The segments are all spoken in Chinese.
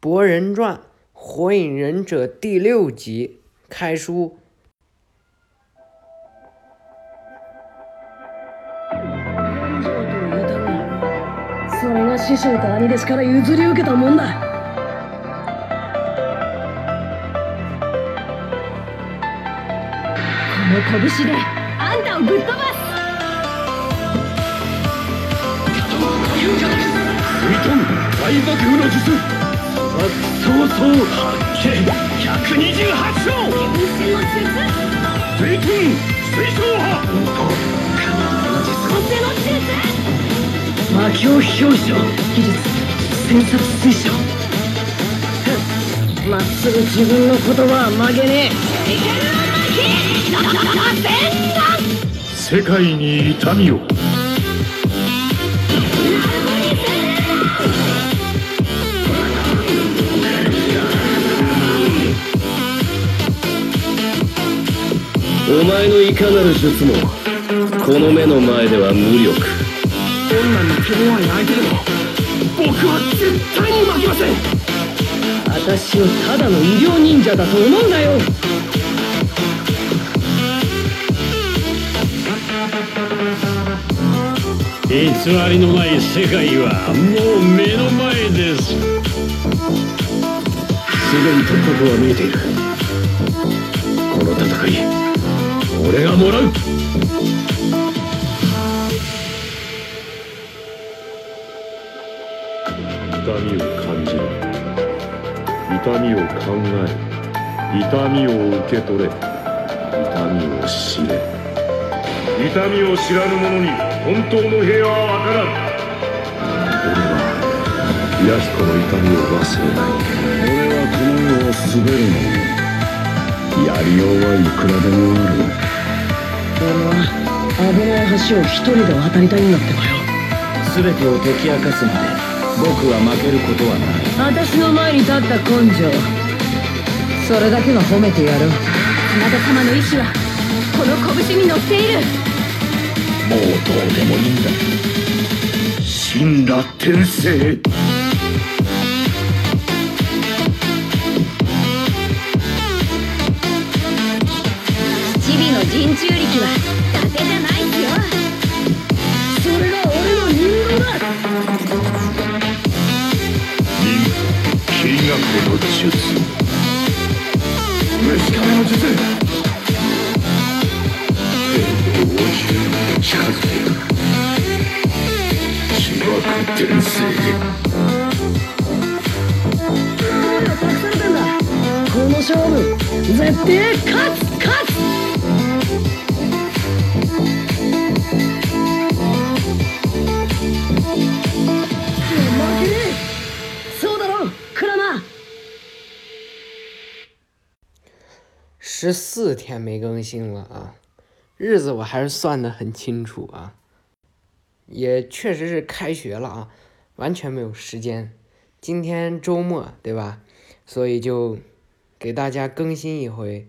博人传·火影忍者第六集开书。それが師匠と兄弟子から譲り受けたもんだこの拳であんたをぶっ飛ばす食いとん大爆風の術 そうそう発見128勝変身の術水遁水晶波風の術魔境表彰技術戦殺水晶まっすぐ自分の言葉は曲げねえ世界に痛みをお前のいかなる術もこの目の前では無力。どんなに手強い相手でも僕は絶対に負けません。え私をただの医療忍者だと思うなよ。偽りのない世界はもう目の前です。すでに突破口は見えている。この戦い俺がもらう。痛みを感じる。痛みを考え痛みを受け取れ。痛みを知れ。痛みを知らぬ者に本当の平和は分からん。俺は弥彦の痛みを忘れない。俺はこの世を滑るのやりようはいくらでもある俺は危ない橋を一人で渡りたいんだってばよ。全てを解き明かすまで僕は負けることはない。私の前に立った根性。それだけは褒めてやろう花田様の意志はこの拳に乗っている。もうどうでもいいんだ。神羅転生人中力は伊達じゃないっすよ。それが俺の人形だ忍金学の術。この勝負絶対勝つ十四天没更新了啊，日子我还是算得很清楚啊，也确实是开学了啊，完全没有时间。今天周末对吧？所以就给大家更新一回。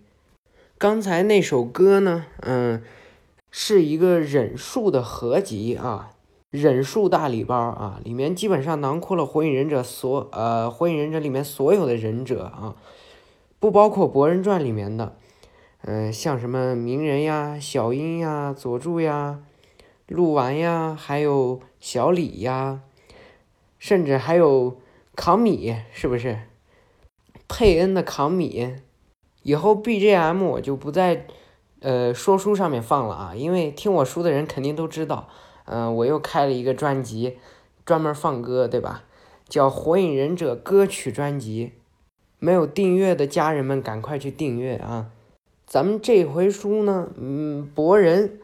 刚才那首歌呢，嗯，是一个忍术的合集啊，忍术大礼包啊，里面基本上囊括了火影忍者所呃火影忍者里面所有的忍者啊。不包括《博人传》里面的，嗯、像什么鸣人呀、小樱呀、佐助呀、鹿丸呀，还有小李呀，甚至还有扛米，是不是？佩恩的扛米，以后 BGM 我就不在呃说书上面放了啊，因为听我书的人肯定都知道，嗯、我又开了一个专辑，专门放歌，对吧？叫《火影忍者歌曲专辑》。没有订阅的家人们，赶快去订阅啊！咱们这回书呢，嗯，博人、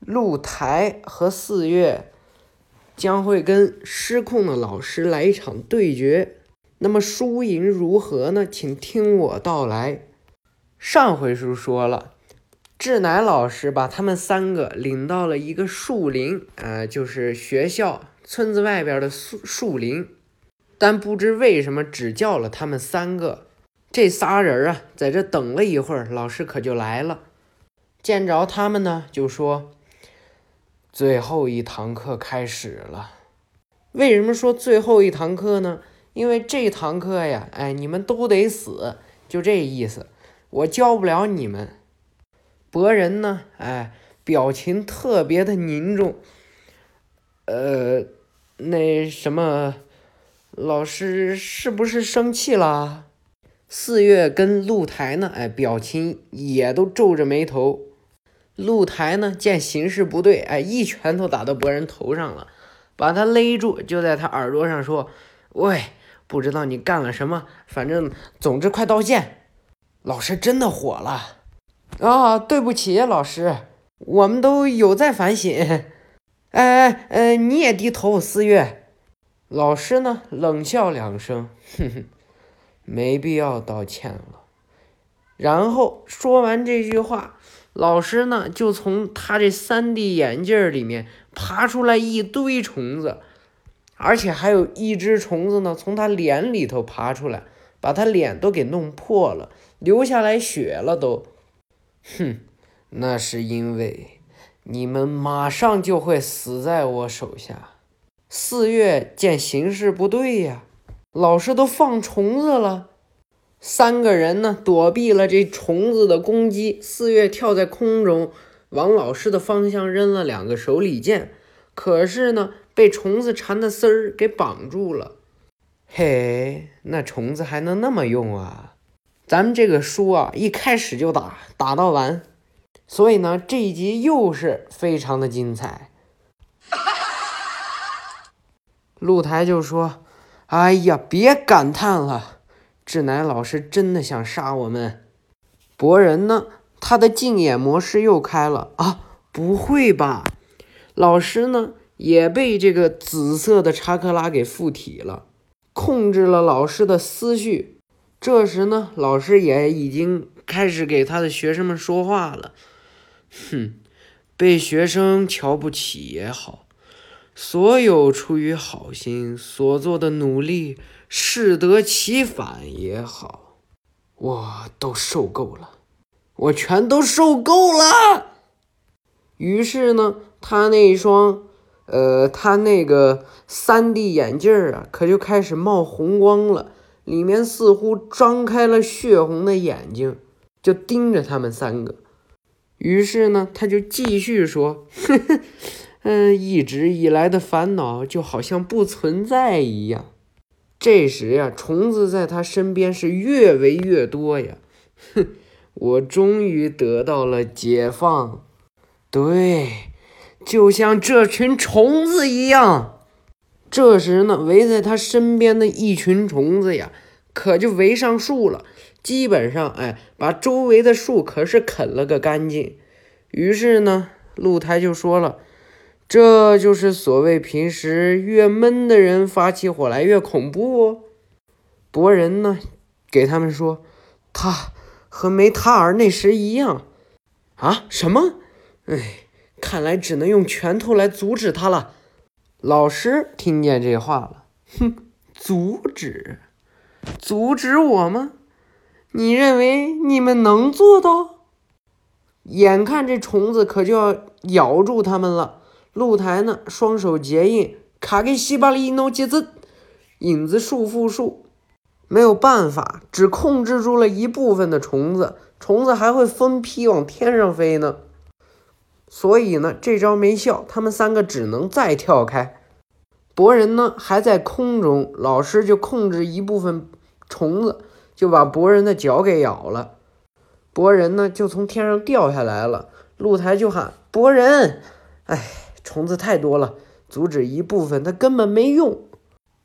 露台和四月将会跟失控的老师来一场对决。那么输赢如何呢？请听我道来。上回书说了，志乃老师把他们三个领到了一个树林，呃，就是学校村子外边的树树林。但不知为什么只叫了他们三个，这仨人啊，在这等了一会儿，老师可就来了。见着他们呢，就说：“最后一堂课开始了。”为什么说最后一堂课呢？因为这堂课呀，哎，你们都得死，就这意思，我教不了你们。博人呢，哎，表情特别的凝重。呃，那什么，老师是不是生气了？四月跟露台呢，哎，表情也都皱着眉头。露台呢，见形势不对，哎，一拳头打到博人头上了，把他勒住，就在他耳朵上说：“喂，不知道你干了什么，反正总之快道歉。”老师真的火了。啊，对不起，老师，我们都有在反省。哎哎哎，你也低头，四月。老师呢，冷笑两声，哼哼，没必要道歉了。然后说完这句话，老师呢就从他这三 D 眼镜里面爬出来一堆虫子，而且还有一只虫子呢从他脸里头爬出来，把他脸都给弄破了，流下来血了都。哼，那是因为你们马上就会死在我手下。四月见形势不对呀，老师都放虫子了。三个人呢躲避了这虫子的攻击。四月跳在空中，往老师的方向扔了两个手里剑，可是呢被虫子缠的丝儿给绑住了。嘿，那虫子还能那么用啊？咱们这个书啊，一开始就打，打到完，所以呢，这一集又是非常的精彩。露台就说：“哎呀，别感叹了，志乃老师真的想杀我们。”博人呢，他的竞演模式又开了啊！不会吧？老师呢，也被这个紫色的查克拉给附体了，控制了老师的思绪。这时呢，老师也已经开始给他的学生们说话了。哼，被学生瞧不起也好，所有出于好心所做的努力适得其反也好，我都受够了，我全都受够了。于是呢，他那一双，呃，他那个三 D 眼镜啊，可就开始冒红光了。里面似乎张开了血红的眼睛，就盯着他们三个。于是呢，他就继续说：“ 嗯，一直以来的烦恼就好像不存在一样。”这时呀，虫子在他身边是越围越多呀。哼，我终于得到了解放。对，就像这群虫子一样。这时呢，围在他身边的一群虫子呀，可就围上树了。基本上，哎，把周围的树可是啃了个干净。于是呢，露台就说了：“这就是所谓平时越闷的人发起火来越恐怖。”哦。”博人呢，给他们说：“他和梅塔尔那时一样。”啊？什么？哎，看来只能用拳头来阻止他了。老师听见这话了，哼，阻止，阻止我吗？你认为你们能做到？眼看这虫子可就要咬住他们了，露台呢，双手结印，卡给西巴利诺杰兹，影子束缚术，没有办法，只控制住了一部分的虫子，虫子还会分批往天上飞呢。所以呢，这招没效，他们三个只能再跳开。博人呢还在空中，老师就控制一部分虫子，就把博人的脚给咬了。博人呢就从天上掉下来了。露台就喊：“博人，哎，虫子太多了，阻止一部分，它根本没用。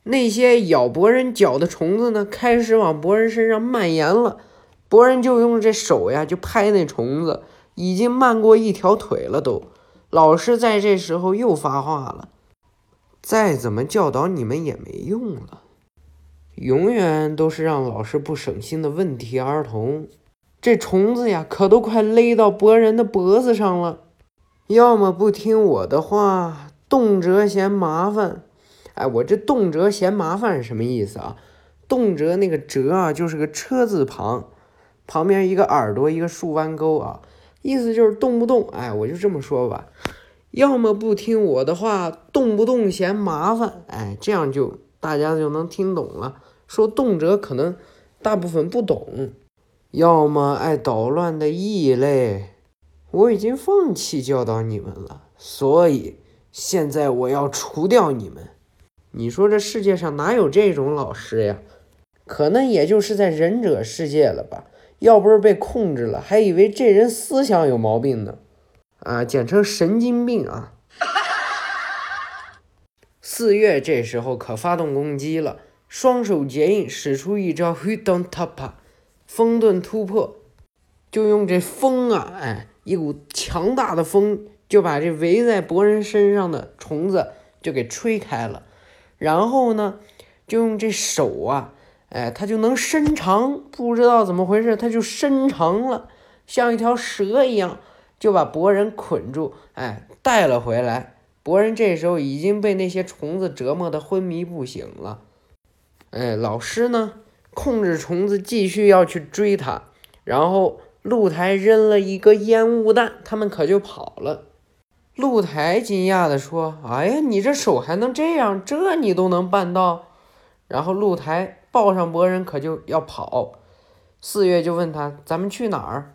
那些咬博人脚的虫子呢，开始往博人身上蔓延了。博人就用这手呀，就拍那虫子。”已经漫过一条腿了，都。老师在这时候又发话了：“再怎么教导你们也没用了，永远都是让老师不省心的问题儿童。这虫子呀，可都快勒到博人的脖子上了。要么不听我的话，动辄嫌麻烦。哎，我这动辄嫌麻烦是什么意思啊？动辄那个辄啊，就是个车字旁，旁边一个耳朵，一个竖弯钩啊。”意思就是动不动，哎，我就这么说吧，要么不听我的话，动不动嫌麻烦，哎，这样就大家就能听懂了。说动辄可能大部分不懂，要么爱捣乱的异类。我已经放弃教导你们了，所以现在我要除掉你们。你说这世界上哪有这种老师呀？可能也就是在忍者世界了吧。要不是被控制了，还以为这人思想有毛病呢。啊，简称神经病啊。四月这时候可发动攻击了，双手结印，使出一招 Hidon Tapa，风遁突破，就用这风啊，哎。一股强大的风就把这围在博人身上的虫子就给吹开了，然后呢，就用这手啊，哎，它就能伸长，不知道怎么回事，它就伸长了，像一条蛇一样，就把博人捆住，哎，带了回来。博人这时候已经被那些虫子折磨得昏迷不醒了，哎，老师呢，控制虫子继续要去追他，然后。露台扔了一个烟雾弹，他们可就跑了。露台惊讶地说：“哎呀，你这手还能这样？这你都能办到？”然后露台抱上博人，可就要跑。四月就问他：“咱们去哪儿？”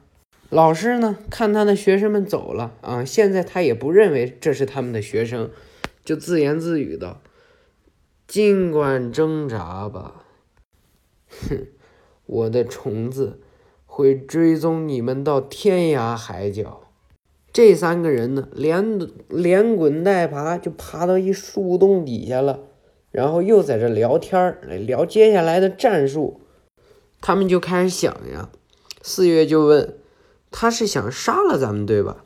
老师呢？看他的学生们走了啊，现在他也不认为这是他们的学生，就自言自语道：“尽管挣扎吧，哼，我的虫子。”会追踪你们到天涯海角。这三个人呢，连连滚带爬就爬到一树洞底下了，然后又在这聊天儿，聊接下来的战术。他们就开始想呀，四月就问，他是想杀了咱们对吧？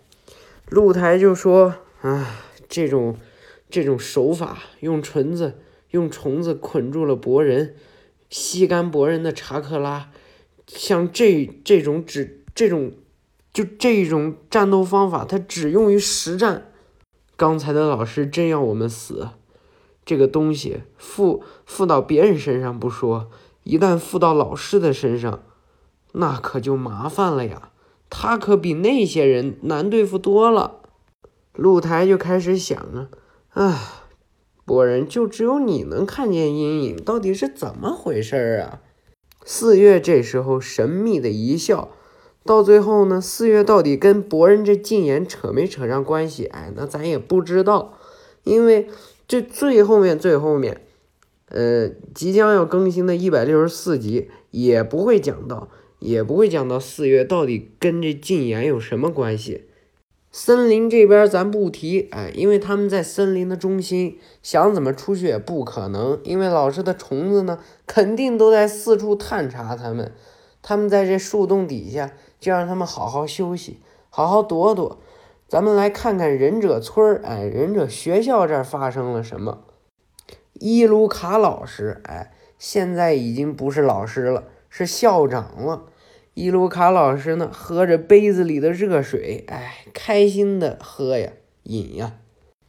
露台就说，唉，这种这种手法，用虫子用虫子捆住了博人，吸干博人的查克拉。像这这种只这种就这种战斗方法，它只用于实战。刚才的老师真要我们死，这个东西附附到别人身上不说，一旦附到老师的身上，那可就麻烦了呀。他可比那些人难对付多了。露台就开始想啊，唉，博人就只有你能看见阴影，到底是怎么回事啊？四月这时候神秘的一笑，到最后呢，四月到底跟博人这禁言扯没扯上关系？哎，那咱也不知道，因为这最后面最后面，呃，即将要更新的一百六十四集也不会讲到，也不会讲到四月到底跟这禁言有什么关系。森林这边咱不提，哎，因为他们在森林的中心，想怎么出去也不可能。因为老师的虫子呢，肯定都在四处探查他们。他们在这树洞底下，就让他们好好休息，好好躲躲。咱们来看看忍者村儿，哎，忍者学校这儿发生了什么？伊鲁卡老师，哎，现在已经不是老师了，是校长了。伊鲁卡老师呢，喝着杯子里的热水，哎，开心的喝呀，饮呀。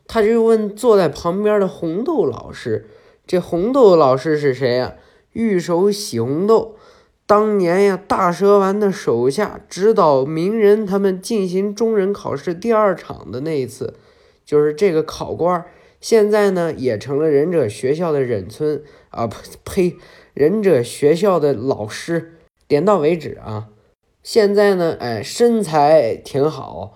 他就问坐在旁边的红豆老师：“这红豆老师是谁呀？”御手洗红豆，当年呀，大蛇丸的手下指导鸣人他们进行中忍考试第二场的那一次，就是这个考官。现在呢，也成了忍者学校的忍村啊，呸呸，忍者学校的老师。点到为止啊！现在呢，哎，身材挺好，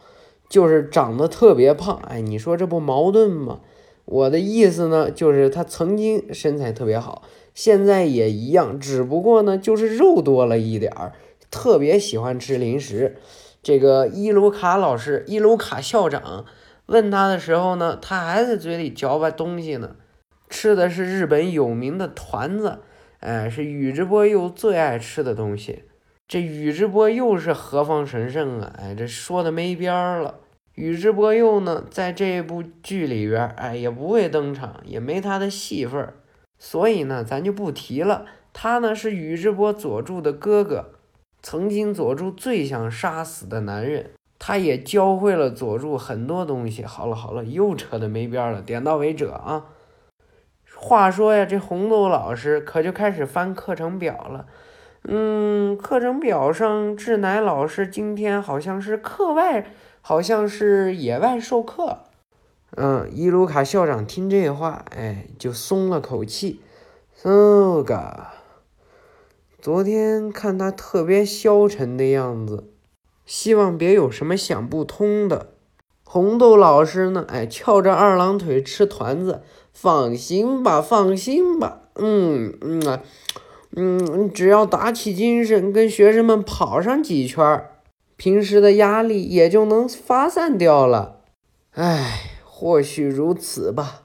就是长得特别胖。哎，你说这不矛盾吗？我的意思呢，就是他曾经身材特别好，现在也一样，只不过呢，就是肉多了一点儿，特别喜欢吃零食。这个伊鲁卡老师、伊鲁卡校长问他的时候呢，他还在嘴里嚼吧东西呢，吃的是日本有名的团子。哎，是宇智波鼬最爱吃的东西。这宇智波鼬是何方神圣啊？哎，这说的没边儿了。宇智波鼬呢，在这部剧里边，哎，也不会登场，也没他的戏份儿，所以呢，咱就不提了。他呢，是宇智波佐助的哥哥，曾经佐助最想杀死的男人。他也教会了佐助很多东西。好了好了，又扯的没边儿了，点到为止啊。话说呀，这红豆老师可就开始翻课程表了。嗯，课程表上志乃老师今天好像是课外，好像是野外授课。嗯，伊鲁卡校长听这话，哎，就松了口气。这个，昨天看他特别消沉的样子，希望别有什么想不通的。红豆老师呢？哎，翘着二郎腿吃团子，放心吧，放心吧。嗯嗯啊，嗯，只要打起精神，跟学生们跑上几圈，平时的压力也就能发散掉了。唉，或许如此吧。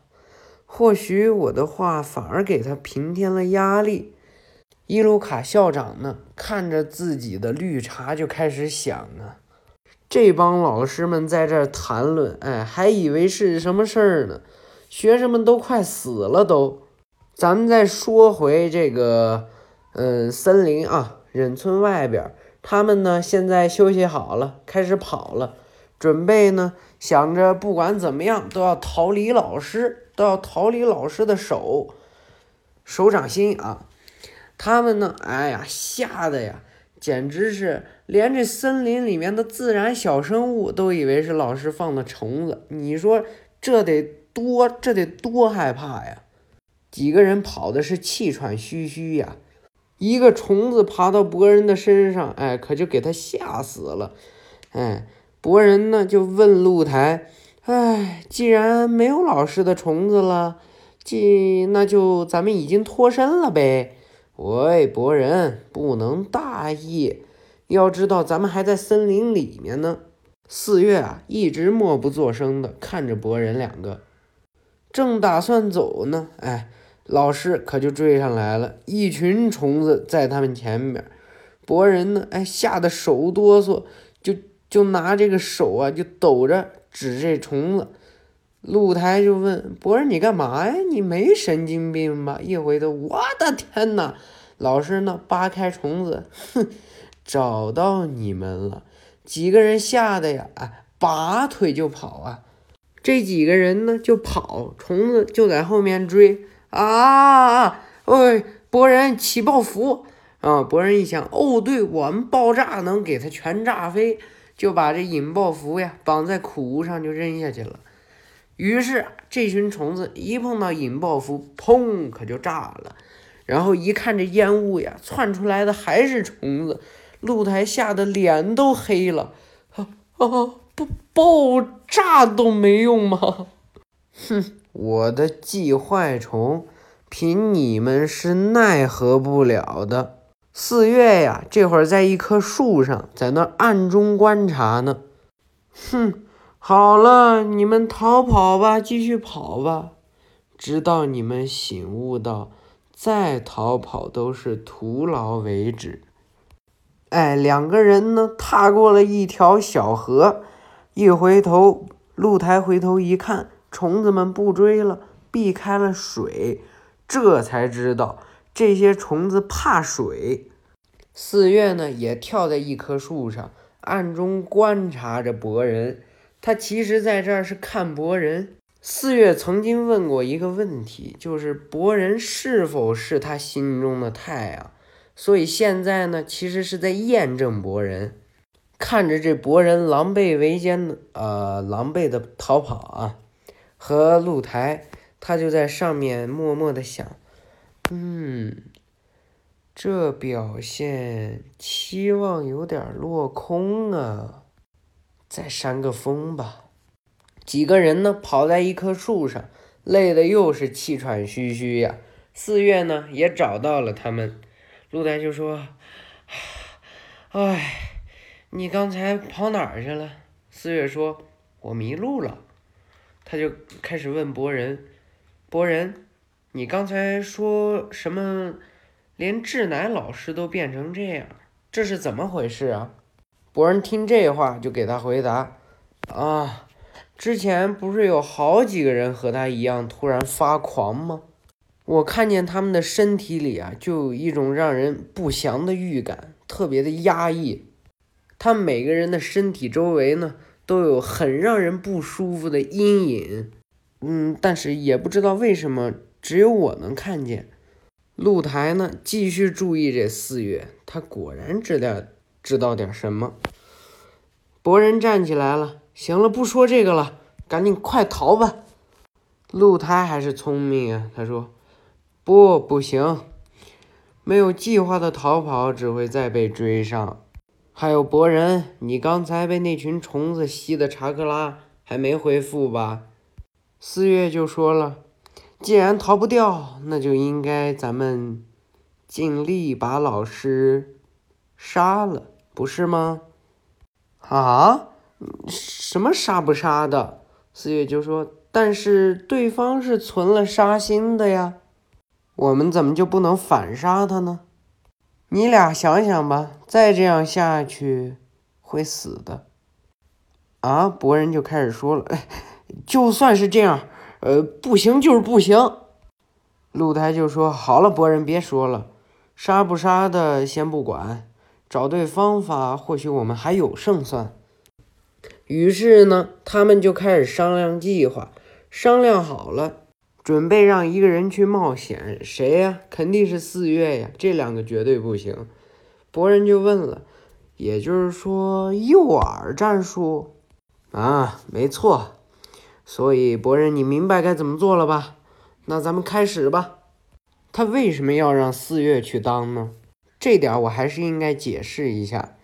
或许我的话反而给他平添了压力。伊鲁卡校长呢，看着自己的绿茶就开始想啊。这帮老师们在这儿谈论，哎，还以为是什么事儿呢？学生们都快死了都。咱们再说回这个，嗯，森林啊，忍村外边，他们呢现在休息好了，开始跑了，准备呢，想着不管怎么样都要逃离老师，都要逃离老师的手，手掌心啊。他们呢，哎呀，吓得呀！简直是连这森林里面的自然小生物都以为是老师放的虫子，你说这得多这得多害怕呀！几个人跑的是气喘吁吁呀，一个虫子爬到博人的身上，哎，可就给他吓死了。哎，博人呢就问露台，哎，既然没有老师的虫子了，既那就咱们已经脱身了呗。喂，博人，不能大意。要知道，咱们还在森林里面呢。四月啊，一直默不作声的看着博人两个，正打算走呢，哎，老师可就追上来了，一群虫子在他们前面。博人呢，哎，吓得手哆嗦，就就拿这个手啊，就抖着指这虫子。露台就问博人：“你干嘛呀？你没神经病吧？”一回头，我的天呐！老师呢？扒开虫子，哼，找到你们了！几个人吓得呀，哎，拔腿就跑啊！这几个人呢就跑，虫子就在后面追啊！喂，博人起爆符啊！博人一想，哦，对我们爆炸能给他全炸飞，就把这引爆符呀绑在苦无上就扔下去了。于是这群虫子一碰到引爆符，砰，可就炸了。然后一看这烟雾呀，窜出来的还是虫子，露台吓得脸都黑了。啊啊！爆炸都没用吗？哼，我的寄坏虫，凭你们是奈何不了的。四月呀，这会儿在一棵树上，在那暗中观察呢。哼。好了，你们逃跑吧，继续跑吧，直到你们醒悟到再逃跑都是徒劳为止。哎，两个人呢，踏过了一条小河，一回头，露台回头一看，虫子们不追了，避开了水，这才知道这些虫子怕水。四月呢，也跳在一棵树上，暗中观察着博人。他其实在这儿是看博人。四月曾经问过一个问题，就是博人是否是他心中的太阳。所以现在呢，其实是在验证博人。看着这博人狼狈为奸的，呃，狼狈的逃跑啊，和露台，他就在上面默默的想，嗯，这表现期望有点落空啊。再扇个风吧。几个人呢，跑在一棵树上，累的又是气喘吁吁呀。四月呢，也找到了他们。露台就说：“哎，你刚才跑哪儿去了？”四月说：“我迷路了。”他就开始问博人：“博人，你刚才说什么？连志乃老师都变成这样，这是怎么回事啊？”博人听这话，就给他回答：“啊，之前不是有好几个人和他一样突然发狂吗？我看见他们的身体里啊，就有一种让人不祥的预感，特别的压抑。他每个人的身体周围呢，都有很让人不舒服的阴影。嗯，但是也不知道为什么，只有我能看见。”露台呢，继续注意这四月，他果然知道。知道点什么？博人站起来了。行了，不说这个了，赶紧快逃吧。露台还是聪明啊，他说：“不，不行，没有计划的逃跑只会再被追上。还有博人，你刚才被那群虫子吸的查克拉还没恢复吧？四月就说了，既然逃不掉，那就应该咱们尽力把老师杀了，不是吗？啊？什么杀不杀的？四月就说，但是对方是存了杀心的呀，我们怎么就不能反杀他呢？你俩想想吧，再这样下去会死的。啊！博人就开始说了，哎，就算是这样，呃，不行就是不行。露台就说：“好了，博人别说了，杀不杀的先不管，找对方法，或许我们还有胜算。”于是呢，他们就开始商量计划。商量好了，准备让一个人去冒险，谁呀？肯定是四月呀，这两个绝对不行。博人就问了，也就是说，诱饵战术啊，没错。所以，博人，你明白该怎么做了吧？那咱们开始吧。他为什么要让四月去当呢？这点我还是应该解释一下。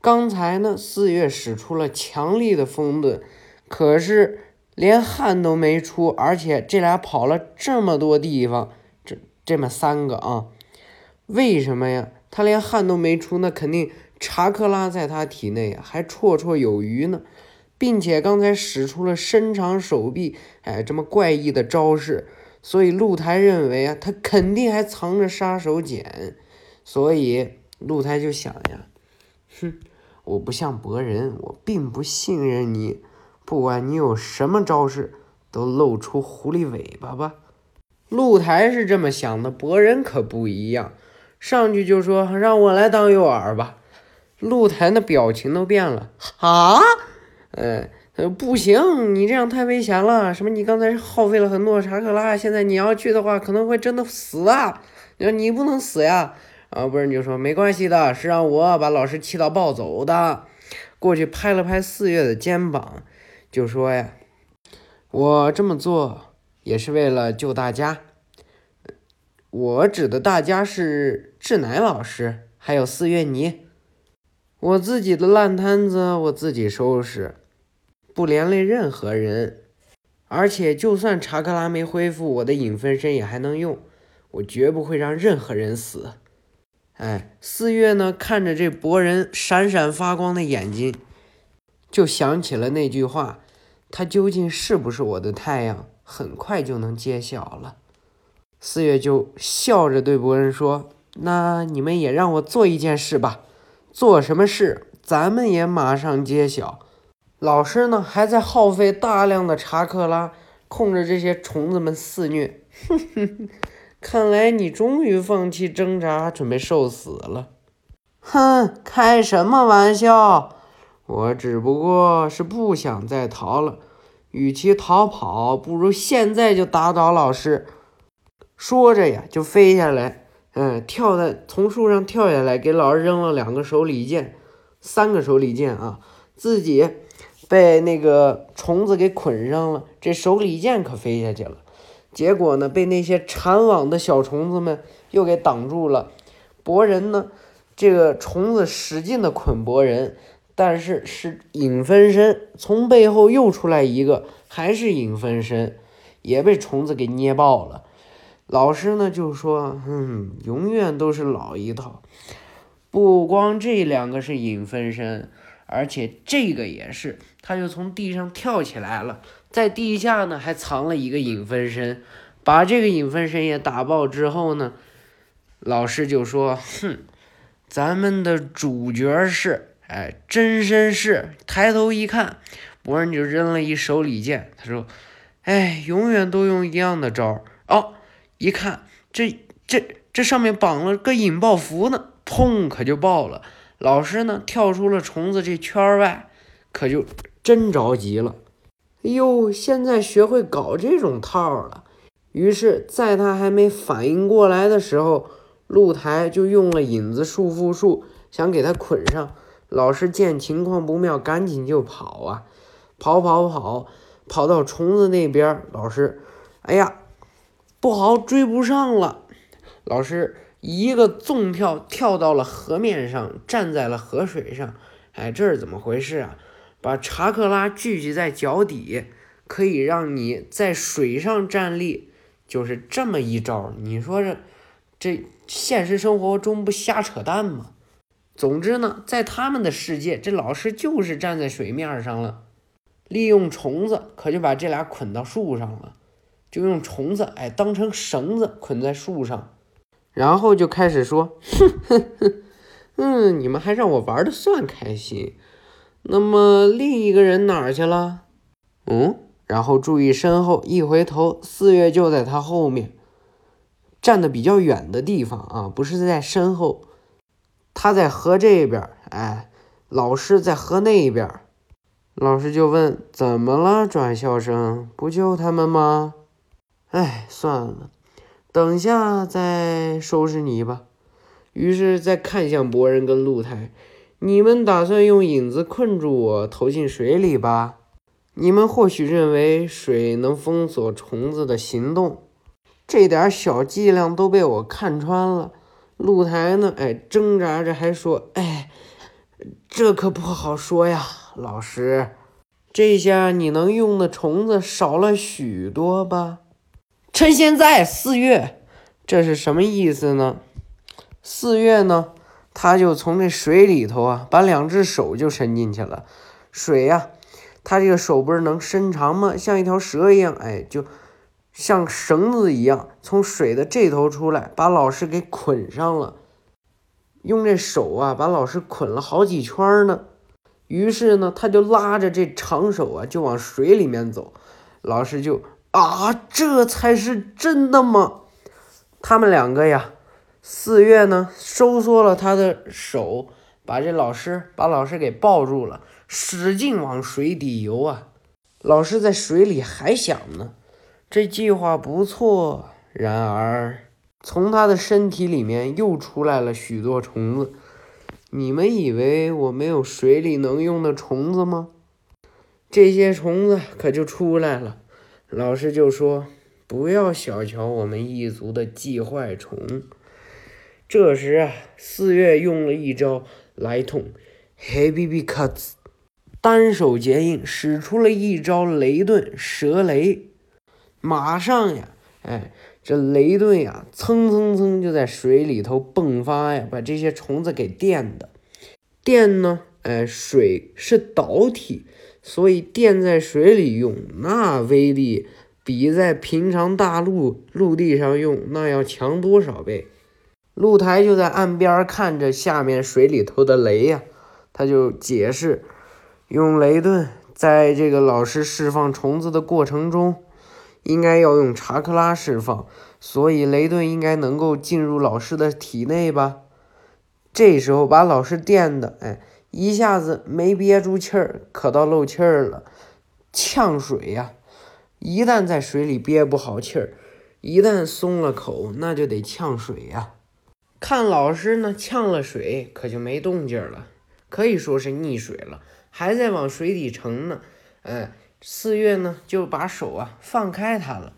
刚才呢，四月使出了强力的风遁，可是连汗都没出，而且这俩跑了这么多地方，这这么三个啊，为什么呀？他连汗都没出，那肯定查克拉在他体内还绰绰有余呢，并且刚才使出了伸长手臂，哎，这么怪异的招式，所以露台认为啊，他肯定还藏着杀手锏，所以露台就想呀，哼。我不像博人，我并不信任你。不管你有什么招式，都露出狐狸尾巴吧。露台是这么想的，博人可不一样，上去就说：“让我来当诱饵吧。”露台的表情都变了。啊？呃，不行，你这样太危险了。什么？你刚才耗费了很多查克拉，现在你要去的话，可能会真的死啊！你说你不能死呀。啊，不是就说没关系的，是让我把老师气到暴走的。过去拍了拍四月的肩膀，就说呀：“我这么做也是为了救大家。我指的大家是志乃老师，还有四月你。我自己的烂摊子我自己收拾，不连累任何人。而且就算查克拉没恢复，我的影分身也还能用。我绝不会让任何人死。”哎，四月呢，看着这博人闪闪发光的眼睛，就想起了那句话：“他究竟是不是我的太阳？”很快就能揭晓了。四月就笑着对博人说：“那你们也让我做一件事吧，做什么事，咱们也马上揭晓。”老师呢，还在耗费大量的查克拉，控制这些虫子们肆虐。哼哼。看来你终于放弃挣扎，准备受死了。哼，开什么玩笑！我只不过是不想再逃了。与其逃跑，不如现在就打倒老师。说着呀，就飞下来，嗯，跳在从树上跳下来，给老师扔了两个手里剑，三个手里剑啊，自己被那个虫子给捆上了，这手里剑可飞下去了。结果呢，被那些缠网的小虫子们又给挡住了。博人呢，这个虫子使劲的捆博人，但是是影分身，从背后又出来一个，还是影分身，也被虫子给捏爆了。老师呢就说：“嗯，永远都是老一套，不光这两个是影分身，而且这个也是。”他就从地上跳起来了。在地下呢，还藏了一个影分身，把这个影分身也打爆之后呢，老师就说：“哼，咱们的主角是，哎，真身是。”抬头一看，博人就扔了一手里剑，他说：“哎，永远都用一样的招儿哦，一看，这这这上面绑了个引爆符呢，砰，可就爆了。老师呢，跳出了虫子这圈外，可就真着急了。哎呦，现在学会搞这种套了。于是，在他还没反应过来的时候，露台就用了影子束缚术，想给他捆上。老师见情况不妙，赶紧就跑啊，跑跑跑，跑到虫子那边。老师，哎呀，不好，追不上了。老师一个纵跳跳到了河面上，站在了河水上。哎，这是怎么回事啊？把查克拉聚集在脚底，可以让你在水上站立，就是这么一招。你说这这现实生活中不瞎扯淡吗？总之呢，在他们的世界，这老师就是站在水面上了，利用虫子，可就把这俩捆到树上了，就用虫子哎当成绳子捆在树上，然后就开始说，哼哼哼，嗯，你们还让我玩的算开心。那么另一个人哪儿去了？嗯，然后注意身后，一回头，四月就在他后面，站的比较远的地方啊，不是在身后。他在河这边，哎，老师在河那边。老师就问：“怎么了，转校生？不救他们吗？”哎，算了，等下再收拾你吧。于是再看向博人跟露台：“你们打算用影子困住我，投进水里吧？你们或许认为水能封锁虫子的行动，这点小伎俩都被我看穿了。”露台呢？哎，挣扎着还说：“哎，这可不好说呀，老师。这下你能用的虫子少了许多吧？”趁现在，四月，这是什么意思呢？四月呢，他就从这水里头啊，把两只手就伸进去了。水呀，他这个手不是能伸长吗？像一条蛇一样，哎，就。像绳子一样从水的这头出来，把老师给捆上了。用这手啊，把老师捆了好几圈呢。于是呢，他就拉着这长手啊，就往水里面走。老师就啊，这才是真的吗？他们两个呀，四月呢，收缩了他的手，把这老师把老师给抱住了，使劲往水底游啊。老师在水里还想呢。这计划不错，然而从他的身体里面又出来了许多虫子。你们以为我没有水里能用的虫子吗？这些虫子可就出来了。老师就说：“不要小瞧我们一族的寄坏虫。”这时啊，四月用了一招来痛，Heavy B Cuts，单手结印，使出了一招雷遁蛇雷。马上呀，哎，这雷顿呀，蹭蹭蹭就在水里头迸发呀，把这些虫子给电的。电呢，哎，水是导体，所以电在水里用，那威力比在平常大陆陆地上用那要强多少倍。露台就在岸边看着下面水里头的雷呀，他就解释，用雷遁在这个老师释放虫子的过程中。应该要用查克拉释放，所以雷顿应该能够进入老师的体内吧？这时候把老师电的，哎，一下子没憋住气儿，可到漏气儿了，呛水呀！一旦在水里憋不好气儿，一旦松了口，那就得呛水呀。看老师呢，呛了水，可就没动静了，可以说是溺水了，还在往水底沉呢，哎。四月呢，就把手啊放开他了，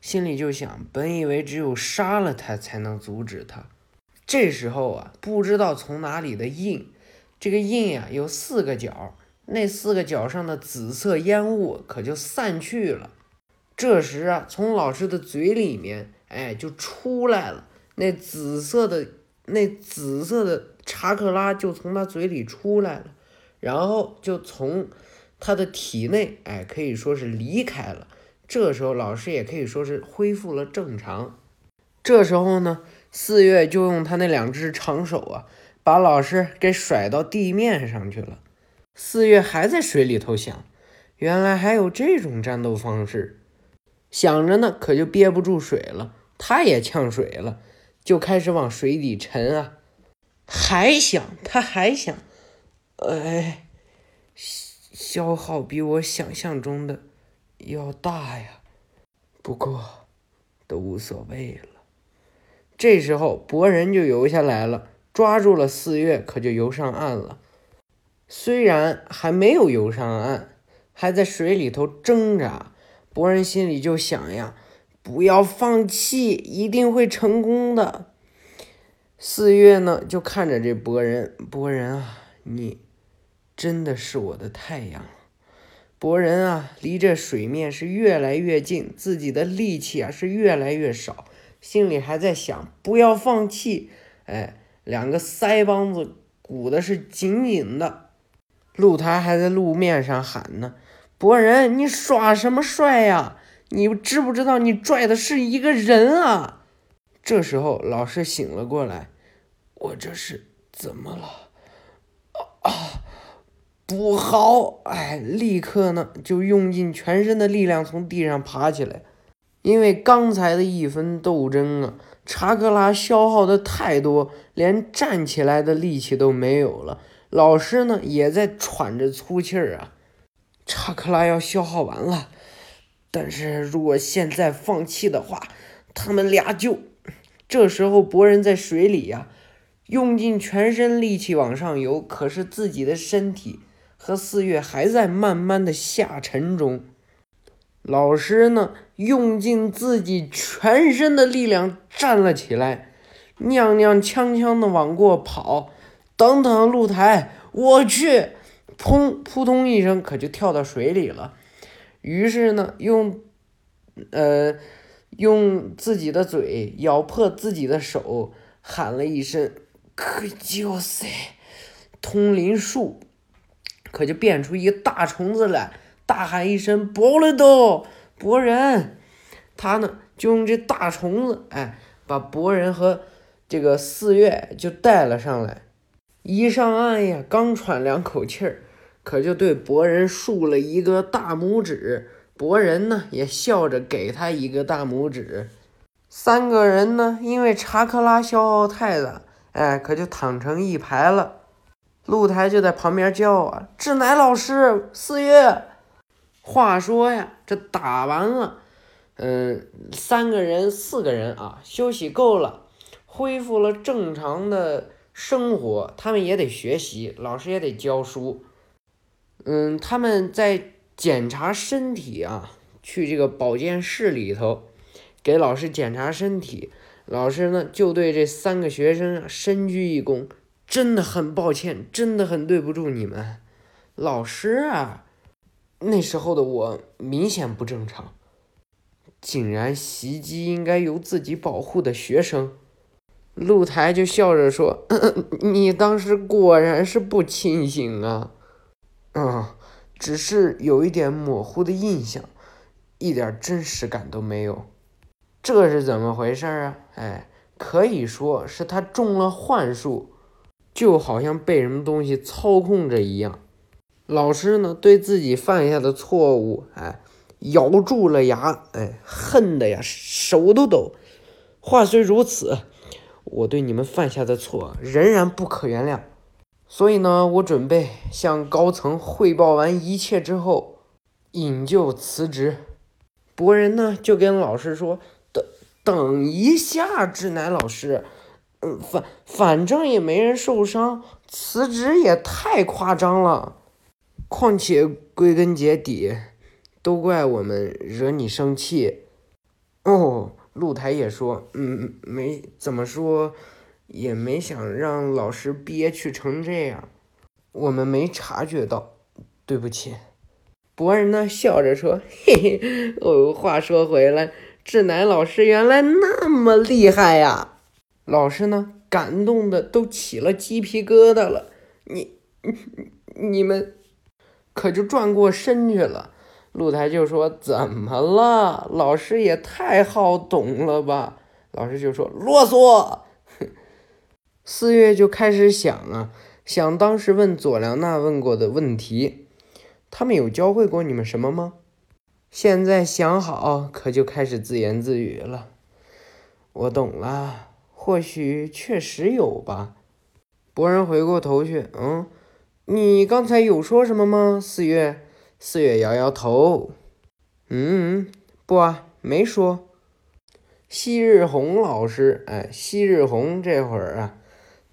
心里就想：本以为只有杀了他才能阻止他，这时候啊，不知道从哪里的印，这个印呀有四个角，那四个角上的紫色烟雾可就散去了。这时啊，从老师的嘴里面，哎，就出来了那紫色的那紫色的查克拉就从他嘴里出来了，然后就从。他的体内，哎，可以说是离开了。这时候，老师也可以说是恢复了正常。这时候呢，四月就用他那两只长手啊，把老师给甩到地面上去了。四月还在水里头想，原来还有这种战斗方式。想着呢，可就憋不住水了，他也呛水了，就开始往水底沉啊。还想，他还想，哎。消耗比我想象中的要大呀，不过都无所谓了。这时候，博人就游下来了，抓住了四月，可就游上岸了。虽然还没有游上岸，还在水里头挣扎，博人心里就想呀：不要放弃，一定会成功的。四月呢，就看着这博人，博人啊，你真的是我的太阳。博人啊，离这水面是越来越近，自己的力气啊是越来越少，心里还在想不要放弃。哎，两个腮帮子鼓的是紧紧的。露台还在路面上喊呢：“博人，你耍什么帅呀？你知不知道你拽的是一个人啊？”这时候老师醒了过来：“我这是怎么了？啊，不好！哎，立刻呢就用尽全身的力量从地上爬起来，因为刚才的一分斗争啊，查克拉消耗的太多，连站起来的力气都没有了。”老师呢，也在喘着粗气儿啊。查克拉要消耗完了，但是如果现在放弃的话，他们俩就……这时候博人在水里呀，用尽全身力气往上游，可是自己的身体和四月还在慢慢的下沉中。老师呢，用尽自己全身的力量站了起来，踉踉跄跄的往过跑。等等，露台，我去！砰，扑通一声，可就跳到水里了。于是呢，用，呃，用自己的嘴咬破自己的手，喊了一声“可就塞”，通灵术，可就变出一个大虫子来，大喊一声“博了都博人”，他呢就用这大虫子，哎，把博人和这个四月就带了上来。一上岸呀，刚喘两口气儿，可就对博人竖了一个大拇指。博人呢也笑着给他一个大拇指。三个人呢，因为查克拉消耗太大，哎，可就躺成一排了。露台就在旁边叫啊：“志乃老师，四月。”话说呀，这打完了，嗯，三个人、四个人啊，休息够了，恢复了正常的。生活，他们也得学习，老师也得教书。嗯，他们在检查身体啊，去这个保健室里头给老师检查身体。老师呢，就对这三个学生啊深鞠一躬，真的很抱歉，真的很对不住你们。老师啊，那时候的我明显不正常，竟然袭击应该由自己保护的学生。露台就笑着说：“ 你当时果然是不清醒啊，嗯，只是有一点模糊的印象，一点真实感都没有。这是怎么回事啊？哎，可以说是他中了幻术，就好像被什么东西操控着一样。老师呢，对自己犯下的错误，哎，咬住了牙，哎，恨的呀，手都抖。话虽如此。”我对你们犯下的错仍然不可原谅，所以呢，我准备向高层汇报完一切之后，引咎辞职。博人呢就跟老师说：“等等一下，志乃老师，嗯，反反正也没人受伤，辞职也太夸张了。况且归根结底，都怪我们惹你生气。”哦。露台也说：“嗯，没怎么说，也没想让老师憋屈成这样，我们没察觉到，对不起。”博人呢笑着说：“嘿嘿，哦，话说回来，志乃老师原来那么厉害呀！”老师呢感动的都起了鸡皮疙瘩了。你、你们可就转过身去了。露台就说：“怎么了？老师也太好懂了吧？”老师就说：“啰嗦。”四月就开始想啊，想当时问佐良娜问过的问题，他们有教会过你们什么吗？现在想好，可就开始自言自语了。我懂了，或许确实有吧。博人回过头去，嗯，你刚才有说什么吗？四月。四月摇摇头，嗯，不啊，没说。昔日红老师，哎，昔日红这会儿啊，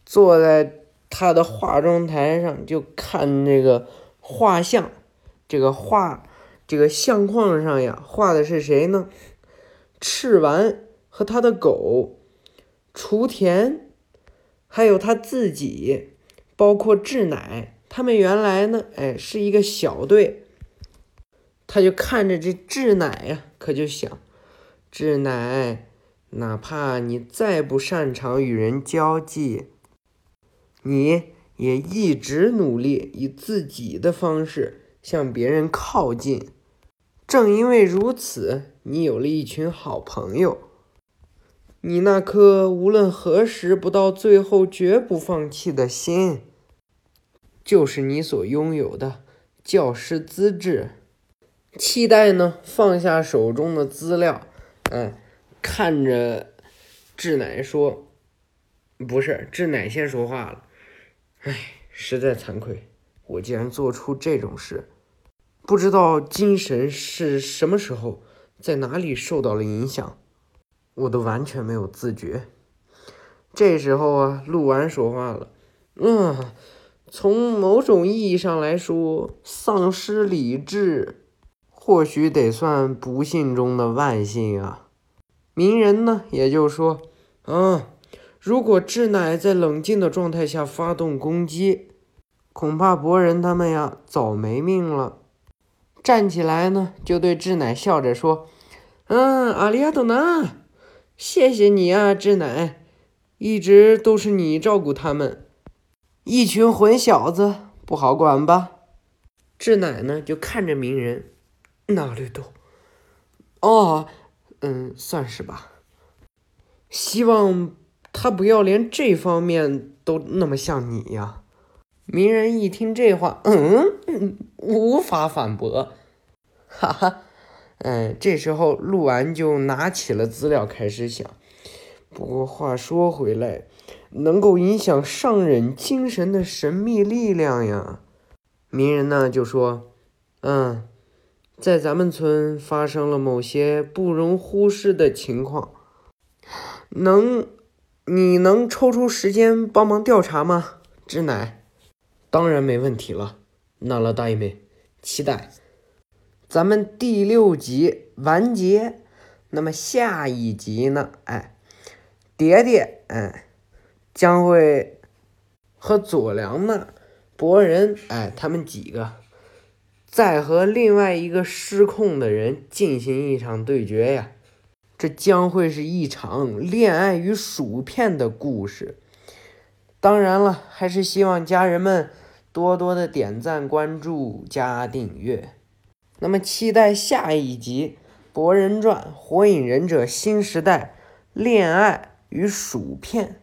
坐在他的化妆台上，就看这个画像。这个画，这个相框上呀，画的是谁呢？赤丸和他的狗雏田，还有他自己，包括志乃，他们原来呢，哎，是一个小队。他就看着这志乃呀，可就想，志乃，哪怕你再不擅长与人交际，你也一直努力以自己的方式向别人靠近。正因为如此，你有了一群好朋友。你那颗无论何时不到最后绝不放弃的心，就是你所拥有的教师资质。期待呢，放下手中的资料，嗯，看着志乃说：“不是，志乃先说话了。哎，实在惭愧，我竟然做出这种事。不知道精神是什么时候，在哪里受到了影响。”我都完全没有自觉。这时候啊，陆完说话了：“嗯，从某种意义上来说，丧失理智，或许得算不幸中的万幸啊。鸣人呢，也就说，嗯，如果智乃在冷静的状态下发动攻击，恐怕博人他们呀早没命了。站起来呢，就对智乃笑着说：‘嗯，阿里亚多纳。’”谢谢你啊，志乃，一直都是你照顾他们，一群混小子不好管吧？志乃呢，就看着鸣人，哪里都，哦，嗯，算是吧。希望他不要连这方面都那么像你呀。鸣人一听这话，嗯，无法反驳，哈哈。嗯，这时候陆完就拿起了资料开始想。不过话说回来，能够影响上忍精神的神秘力量呀！鸣人呢就说：“嗯，在咱们村发生了某些不容忽视的情况，能，你能抽出时间帮忙调查吗？”知乃，当然没问题了。那了大妹，期待。咱们第六集完结，那么下一集呢？哎，蝶蝶，哎，将会和佐良呢、博人，哎，他们几个再和另外一个失控的人进行一场对决呀！这将会是一场恋爱与薯片的故事。当然了，还是希望家人们多多的点赞、关注、加订阅。那么，期待下一集《博人传：火影忍者新时代》恋爱与薯片。